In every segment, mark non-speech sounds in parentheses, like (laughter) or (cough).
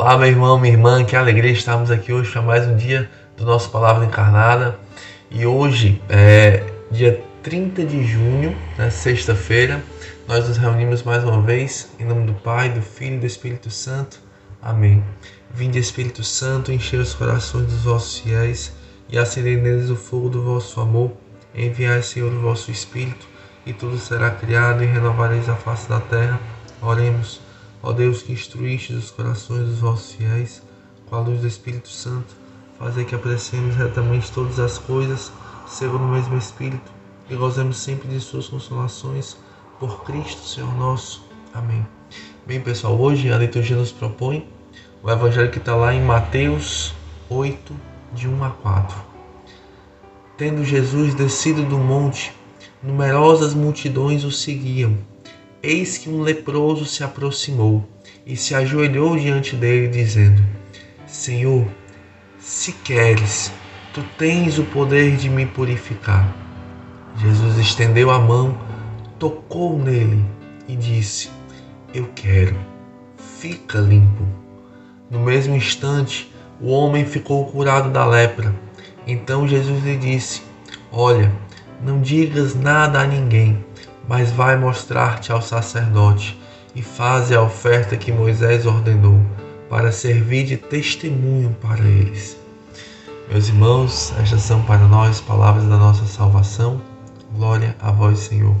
Olá, meu irmão, minha irmã, que alegria estarmos aqui hoje para mais um dia do nosso Palavra Encarnada. E hoje é dia 30 de junho, né, sexta-feira, nós nos reunimos mais uma vez em nome do Pai, do Filho e do Espírito Santo. Amém. Vinde, Espírito Santo, encher os corações dos vossos fiéis e acender neles o fogo do vosso amor. Enviai, Senhor, o vosso Espírito e tudo será criado e renovareis a face da terra. Oremos. Ó Deus que instruíste os corações dos vossos fiéis, com a luz do Espírito Santo, fazei que apreciemos retamente todas as coisas, segundo o mesmo Espírito, e gozemos sempre de suas consolações, por Cristo, Senhor nosso. Amém. Bem, pessoal, hoje a liturgia nos propõe o evangelho que está lá em Mateus 8, de 1 a 4. Tendo Jesus descido do monte, numerosas multidões o seguiam Eis que um leproso se aproximou e se ajoelhou diante dele, dizendo: Senhor, se queres, tu tens o poder de me purificar. Jesus estendeu a mão, tocou nele e disse: Eu quero, fica limpo. No mesmo instante, o homem ficou curado da lepra. Então Jesus lhe disse: Olha, não digas nada a ninguém mas vai mostrar-te ao sacerdote e faze a oferta que Moisés ordenou, para servir de testemunho para eles. Meus irmãos, estas são para nós palavras da nossa salvação. Glória a vós, Senhor.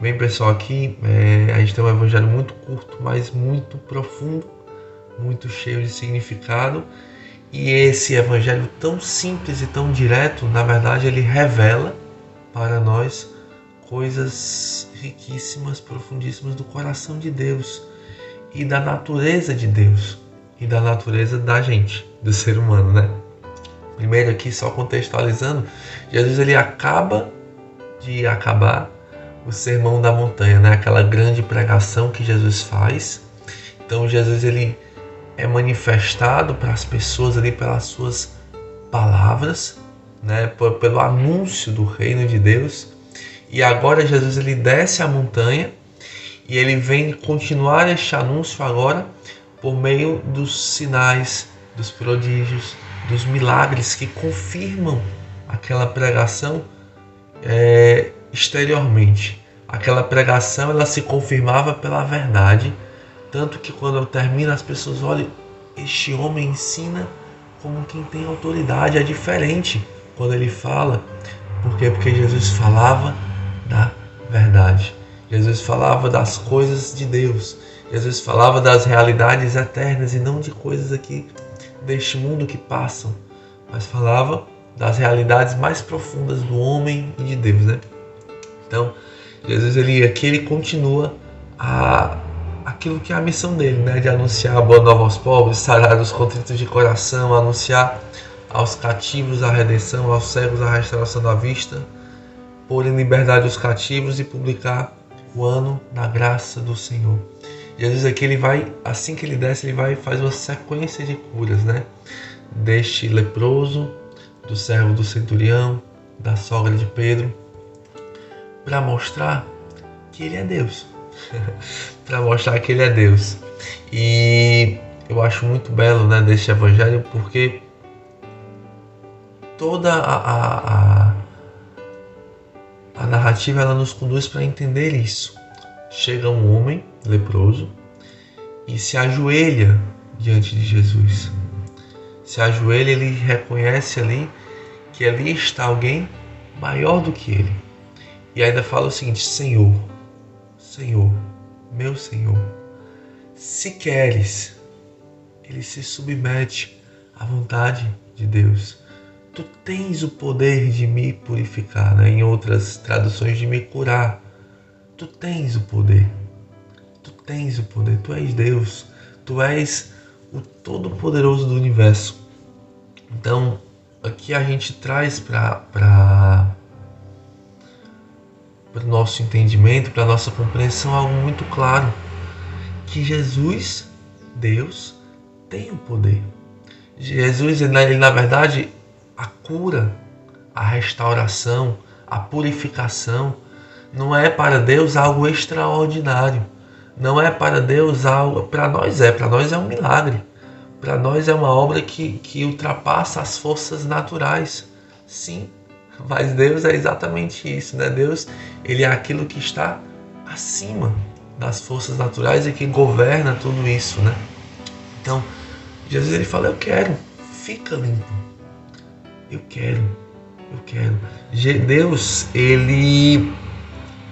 Bem, pessoal, aqui é, a gente tem um evangelho muito curto, mas muito profundo, muito cheio de significado. E esse evangelho tão simples e tão direto, na verdade, ele revela para nós coisas riquíssimas, profundíssimas do coração de Deus e da natureza de Deus e da natureza da gente, do ser humano, né? Primeiro aqui só contextualizando, Jesus ele acaba de acabar o sermão da montanha, né? Aquela grande pregação que Jesus faz. Então Jesus ele é manifestado para as pessoas ali pelas suas palavras, né? Pelo anúncio do reino de Deus e agora Jesus ele desce a montanha e ele vem continuar este anúncio agora por meio dos sinais, dos prodígios, dos milagres que confirmam aquela pregação é, exteriormente. Aquela pregação ela se confirmava pela verdade, tanto que quando termina as pessoas olham, este homem ensina como quem tem autoridade, é diferente quando ele fala. Por quê? Porque Jesus falava da verdade. Jesus falava das coisas de Deus. Jesus falava das realidades eternas e não de coisas aqui deste mundo que passam, mas falava das realidades mais profundas do homem e de Deus, né? Então, Jesus ele aqui ele continua a aquilo que é a missão dele, né, de anunciar a boa nova aos pobres, sarar os contritos de coração, anunciar aos cativos a redenção, aos cegos a restauração da vista, pôr em liberdade os cativos e publicar o ano da graça do Senhor. Jesus aqui ele vai, assim que ele desce, ele vai faz uma sequência de curas, né? Deste leproso, do servo do centurião, da sogra de Pedro, para mostrar que ele é Deus. (laughs) para mostrar que ele é Deus. E eu acho muito belo, né, deste evangelho, porque toda a, a, a a narrativa ela nos conduz para entender isso. Chega um homem leproso e se ajoelha diante de Jesus. Se ajoelha, ele reconhece ali que ali está alguém maior do que ele. E ainda fala o seguinte: Senhor, Senhor, meu Senhor, se queres, ele se submete à vontade de Deus tu tens o poder de me purificar, né? em outras traduções, de me curar. Tu tens o poder. Tu tens o poder. Tu és Deus. Tu és o Todo-Poderoso do universo. Então, aqui a gente traz para o nosso entendimento, para a nossa compreensão, algo muito claro: que Jesus, Deus, tem o poder. Jesus, ele, na verdade, a cura, a restauração, a purificação não é para Deus algo extraordinário. Não é para Deus algo, para nós é, para nós é um milagre. para nós é uma obra que, que ultrapassa as forças naturais. Sim, mas Deus é exatamente isso, né? Deus, ele é aquilo que está acima das forças naturais e que governa tudo isso, né? Então, Jesus ele fala: "Eu quero, fica limpo. Eu quero. Eu quero". Deus, ele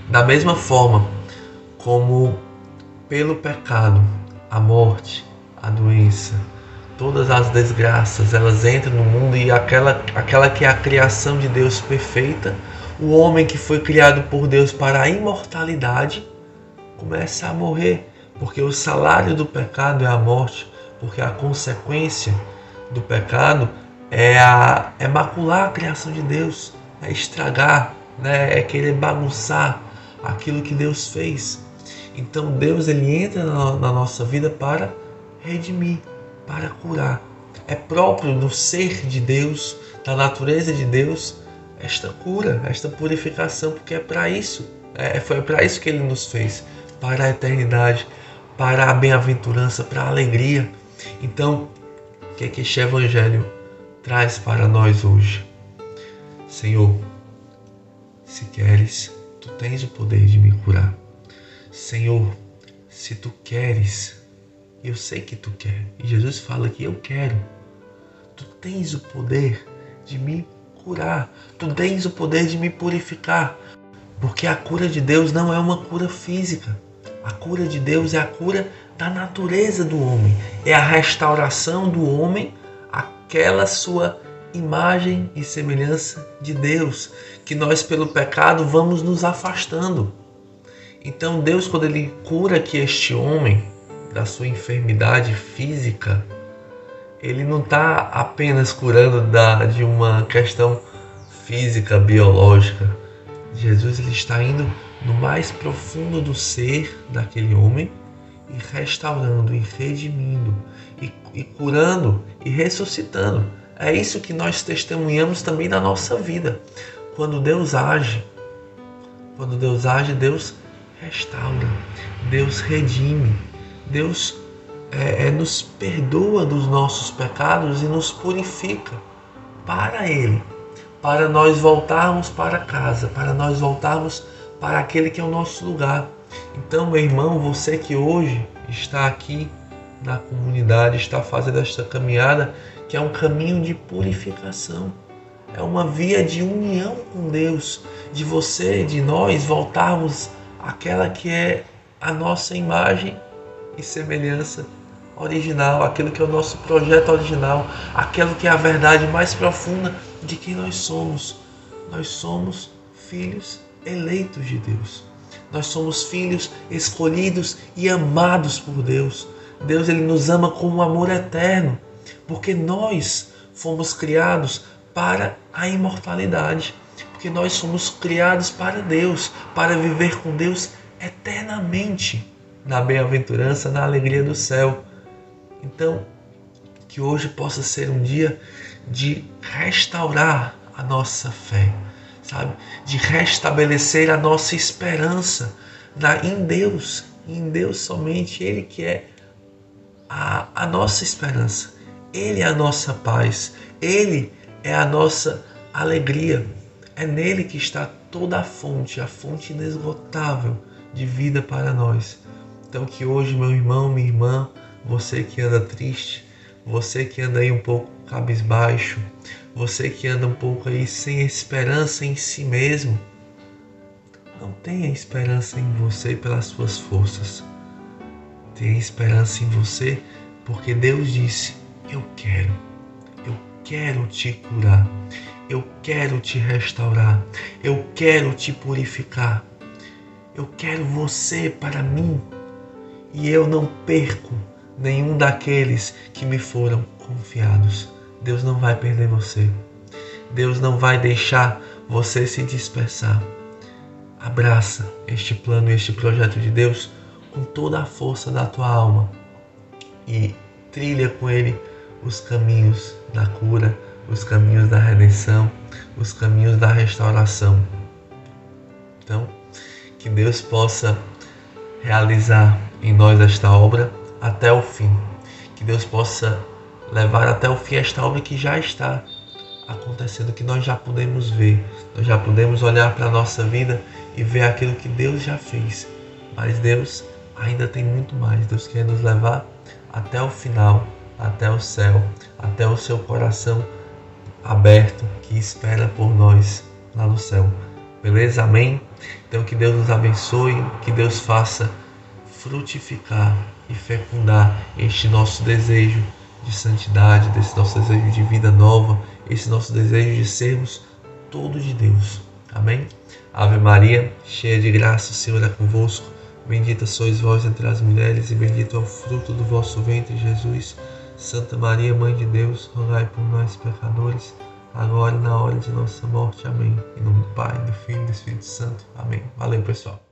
da mesma forma como pelo pecado, a morte, a doença, todas as desgraças, elas entram no mundo e aquela, aquela que é a criação de Deus perfeita, o homem que foi criado por Deus para a imortalidade, começa a morrer, porque o salário do pecado é a morte, porque a consequência do pecado é, a, é macular a criação de Deus, é estragar, né, é querer bagunçar aquilo que Deus fez. Então Deus ele entra na, na nossa vida para redimir, para curar. É próprio do ser de Deus, da natureza de Deus, esta cura, esta purificação, porque é para isso, é, foi para isso que Ele nos fez, para a eternidade, para a bem-aventurança, para a alegria. Então, o que é que este Evangelho traz para nós hoje? Senhor, se queres, tu tens o poder de me curar. Senhor, se tu queres, eu sei que tu quer. E Jesus fala que eu quero. Tu tens o poder de me curar. Tu tens o poder de me purificar. Porque a cura de Deus não é uma cura física. A cura de Deus é a cura da natureza do homem. É a restauração do homem àquela sua imagem e semelhança de Deus, que nós pelo pecado vamos nos afastando. Então Deus quando ele cura que este homem, da sua enfermidade física, ele não está apenas curando da, de uma questão física, biológica. Jesus ele está indo no mais profundo do ser daquele homem e restaurando, e redimindo, e, e curando e ressuscitando. É isso que nós testemunhamos também na nossa vida. Quando Deus age, quando Deus age, Deus restaura, Deus redime, Deus é, é, nos perdoa dos nossos pecados e nos purifica para Ele, para nós voltarmos para casa, para nós voltarmos para aquele que é o nosso lugar. Então, meu irmão, você que hoje está aqui na comunidade, está fazendo esta caminhada, que é um caminho de purificação, é uma via de união com Deus, de você, de nós voltarmos àquela que é a nossa imagem e semelhança original, aquilo que é o nosso projeto original, aquilo que é a verdade mais profunda de quem nós somos. Nós somos filhos eleitos de Deus. Nós somos filhos escolhidos e amados por Deus. Deus ele nos ama com um amor eterno, porque nós fomos criados para a imortalidade, porque nós somos criados para Deus, para viver com Deus eternamente na bem-aventurança, na alegria do céu. Então, que hoje possa ser um dia de restaurar a nossa fé, sabe? De restabelecer a nossa esperança na, em Deus, em Deus somente, Ele que é a, a nossa esperança, Ele é a nossa paz, Ele é a nossa alegria. É nele que está toda a fonte, a fonte inesgotável de vida para nós. Então que hoje, meu irmão, minha irmã, você que anda triste, você que anda aí um pouco cabisbaixo, você que anda um pouco aí sem esperança em si mesmo, não tenha esperança em você pelas suas forças. Tenha esperança em você porque Deus disse: Eu quero, eu quero te curar, eu quero te restaurar, eu quero te purificar, eu quero você para mim e eu não perco nenhum daqueles que me foram confiados. Deus não vai perder você. Deus não vai deixar você se dispersar. Abraça este plano, este projeto de Deus com toda a força da tua alma e trilha com ele os caminhos da cura, os caminhos da redenção, os caminhos da restauração. Então, que Deus possa realizar em nós esta obra até o fim. Que Deus possa levar até o fim esta obra que já está acontecendo, que nós já podemos ver, nós já podemos olhar para a nossa vida e ver aquilo que Deus já fez. Mas Deus ainda tem muito mais. Deus quer nos levar até o final, até o céu, até o seu coração aberto que espera por nós lá no céu. Beleza? Amém? Então que Deus nos abençoe, que Deus faça frutificar e fecundar este nosso desejo de santidade, desse nosso desejo de vida nova, esse nosso desejo de sermos todos de Deus. Amém? Ave Maria, cheia de graça, o Senhor é convosco. Bendita sois vós entre as mulheres, e bendito é o fruto do vosso ventre, Jesus. Santa Maria, Mãe de Deus, rogai por nós, pecadores, agora e na hora de nossa morte. Amém. Em nome do Pai, do Filho e do Espírito Santo. Amém. Valeu, pessoal.